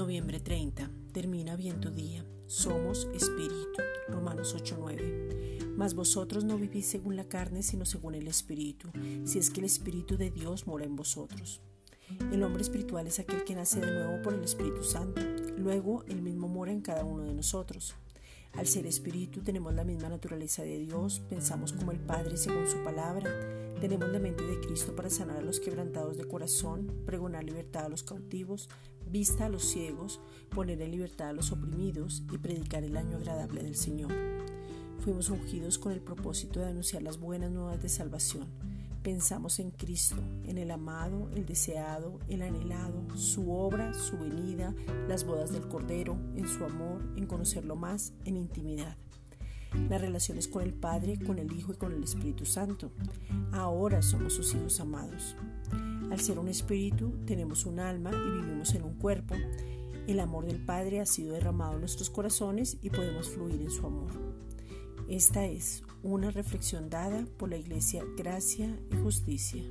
Noviembre 30. Termina bien tu día. Somos espíritu. Romanos 8:9. Mas vosotros no vivís según la carne, sino según el espíritu, si es que el espíritu de Dios mora en vosotros. El hombre espiritual es aquel que nace de nuevo por el Espíritu Santo. Luego, el mismo mora en cada uno de nosotros. Al ser espíritu tenemos la misma naturaleza de Dios, pensamos como el Padre según su palabra tenemos la mente de Cristo para sanar a los quebrantados de corazón, pregonar libertad a los cautivos, vista a los ciegos, poner en libertad a los oprimidos y predicar el año agradable del Señor. Fuimos ungidos con el propósito de anunciar las buenas nuevas de salvación Pensamos en Cristo, en el amado, el deseado, el anhelado, su obra, su venida, las bodas del Cordero, en su amor, en conocerlo más, en intimidad. Las relaciones con el Padre, con el Hijo y con el Espíritu Santo. Ahora somos sus hijos amados. Al ser un espíritu, tenemos un alma y vivimos en un cuerpo. El amor del Padre ha sido derramado en nuestros corazones y podemos fluir en su amor. Esta es una reflexión dada por la Iglesia Gracia y Justicia.